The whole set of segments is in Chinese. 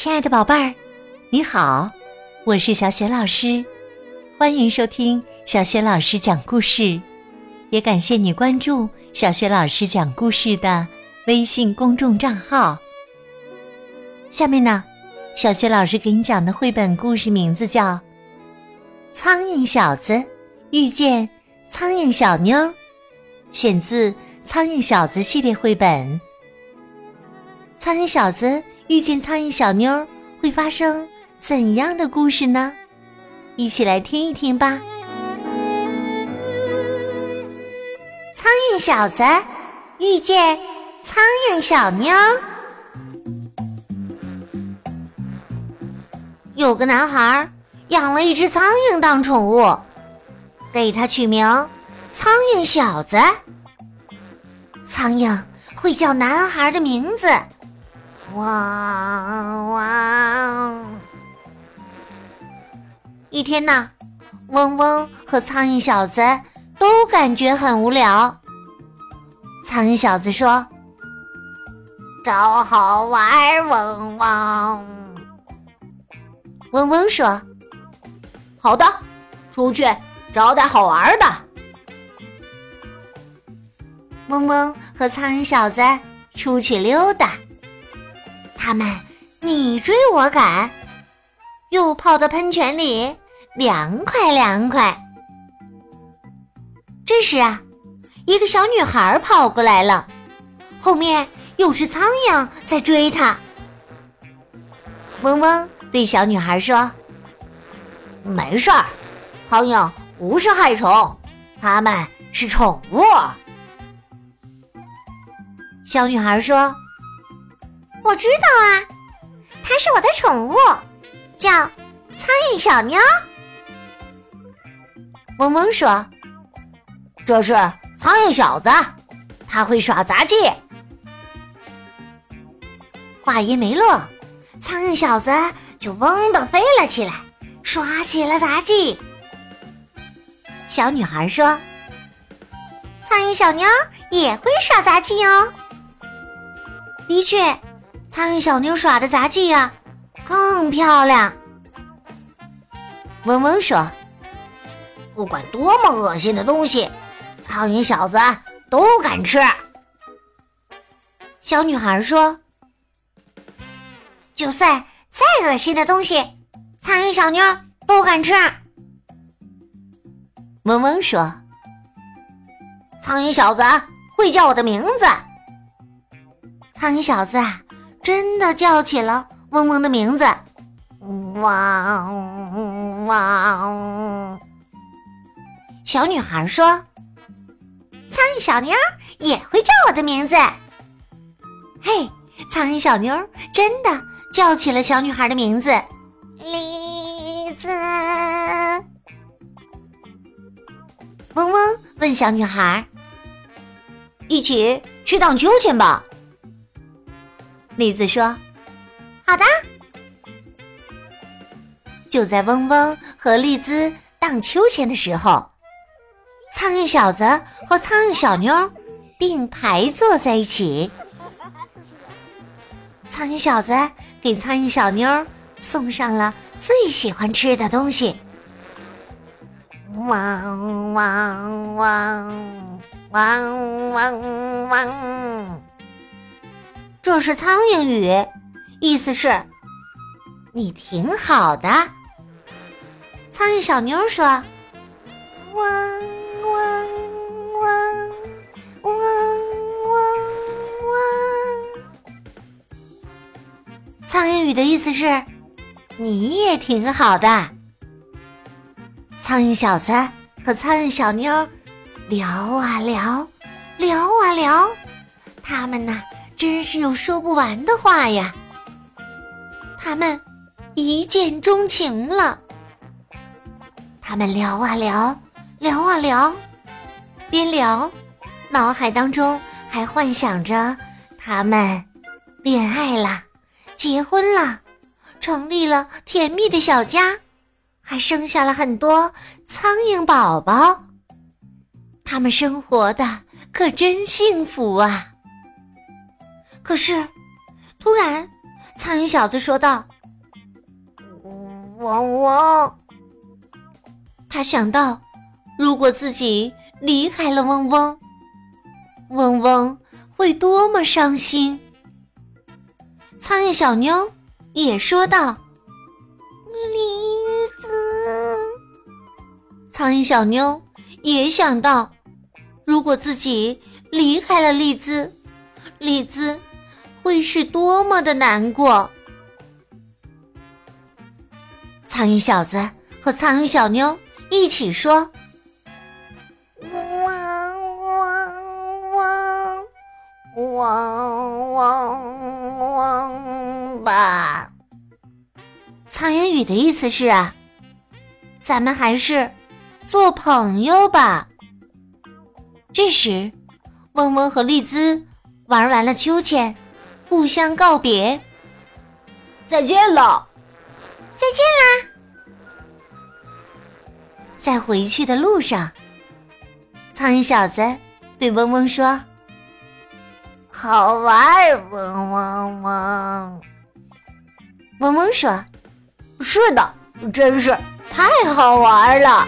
亲爱的宝贝儿，你好，我是小雪老师，欢迎收听小雪老师讲故事，也感谢你关注小雪老师讲故事的微信公众账号。下面呢，小雪老师给你讲的绘本故事名字叫《苍蝇小子遇见苍蝇小妞》，选自《苍蝇小子》系列绘本。苍蝇小子遇见苍蝇小妞会发生怎样的故事呢？一起来听一听吧。苍蝇小子遇见苍蝇小妞。有个男孩养了一只苍蝇当宠物，给它取名“苍蝇小子”。苍蝇会叫男孩的名字。汪汪！一天呢，嗡嗡和苍蝇小子都感觉很无聊。苍蝇小子说：“找好玩，嗡嗡。”嗡嗡说：“好的，出去找点好玩的。”嗡嗡和苍蝇小子出去溜达。他们你追我赶，又泡到喷泉里，凉快凉快。这时啊，一个小女孩跑过来了，后面有只苍蝇在追她。嗡嗡对小女孩说：“没事儿，苍蝇不是害虫，它们是宠物。”小女孩说。我知道啊，它是我的宠物，叫苍蝇小妞。嗡嗡说：“这是苍蝇小子，他会耍杂技。”话音没落，苍蝇小子就嗡的飞了起来，耍起了杂技。小女孩说：“苍蝇小妞也会耍杂技哦。”的确。苍蝇小妞耍的杂技呀，更漂亮。嗡嗡说：“不管多么恶心的东西，苍蝇小子都敢吃。”小女孩说：“就算再恶心的东西，苍蝇小妞都敢吃。”嗡嗡说：“苍蝇小子会叫我的名字。”苍蝇小子！真的叫起了嗡嗡的名字，汪汪！小女孩说：“苍蝇小妞也会叫我的名字。”嘿，苍蝇小妞真的叫起了小女孩的名字，栗子。嗡嗡问小女孩：“一起去荡秋千吧？”栗子说：“好的。”就在嗡嗡和栗子荡秋千的时候，苍蝇小子和苍蝇小妞并排坐在一起。苍蝇小子给苍蝇小妞送上了最喜欢吃的东西。汪汪汪汪汪汪！这是苍蝇语，意思是“你挺好的”。苍蝇小妞说：“嗡嗡嗡嗡嗡嗡。”苍蝇语的意思是“你也挺好的”。苍蝇小子和苍蝇小妞聊啊聊，聊啊聊，他们呢？真是有说不完的话呀！他们一见钟情了。他们聊啊聊，聊啊聊，边聊，脑海当中还幻想着他们恋爱了，结婚了，成立了甜蜜的小家，还生下了很多苍蝇宝宝。他们生活的可真幸福啊！可是，突然，苍蝇小子说道：“嗡嗡。他想到，如果自己离开了嗡嗡，嗡嗡会多么伤心。苍蝇小妞也说道：“栗子。”苍蝇小妞也想到，如果自己离开了栗子，栗子会是多么的难过。苍蝇小子和苍蝇小妞。一起说，汪汪汪汪汪汪吧。苍蝇语的意思是啊，咱们还是做朋友吧。这时，嗡嗡和丽兹玩完了秋千，互相告别，再见了，再见啦。在回去的路上，苍蝇小子对嗡嗡说：“好玩，嗡嗡嗡。”嗡嗡说：“是的，真是太好玩了。”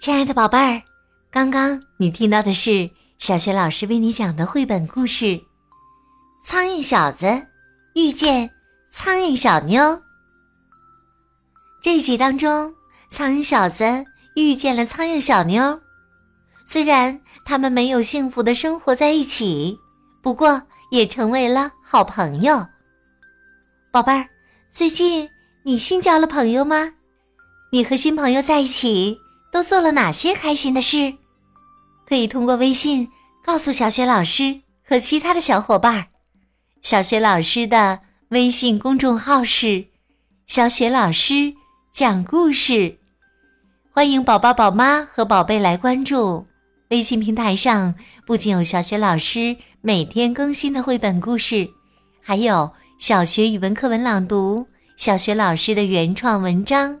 亲爱的宝贝儿，刚刚你听到的是小学老师为你讲的绘本故事《苍蝇小子遇见苍蝇小妞》。这一集当中，苍蝇小子遇见了苍蝇小妞，虽然他们没有幸福的生活在一起，不过也成为了好朋友。宝贝儿，最近你新交了朋友吗？你和新朋友在一起？都做了哪些开心的事？可以通过微信告诉小雪老师和其他的小伙伴。小雪老师的微信公众号是“小雪老师讲故事”，欢迎宝宝、宝妈和宝贝来关注。微信平台上不仅有小雪老师每天更新的绘本故事，还有小学语文课文朗读、小学老师的原创文章。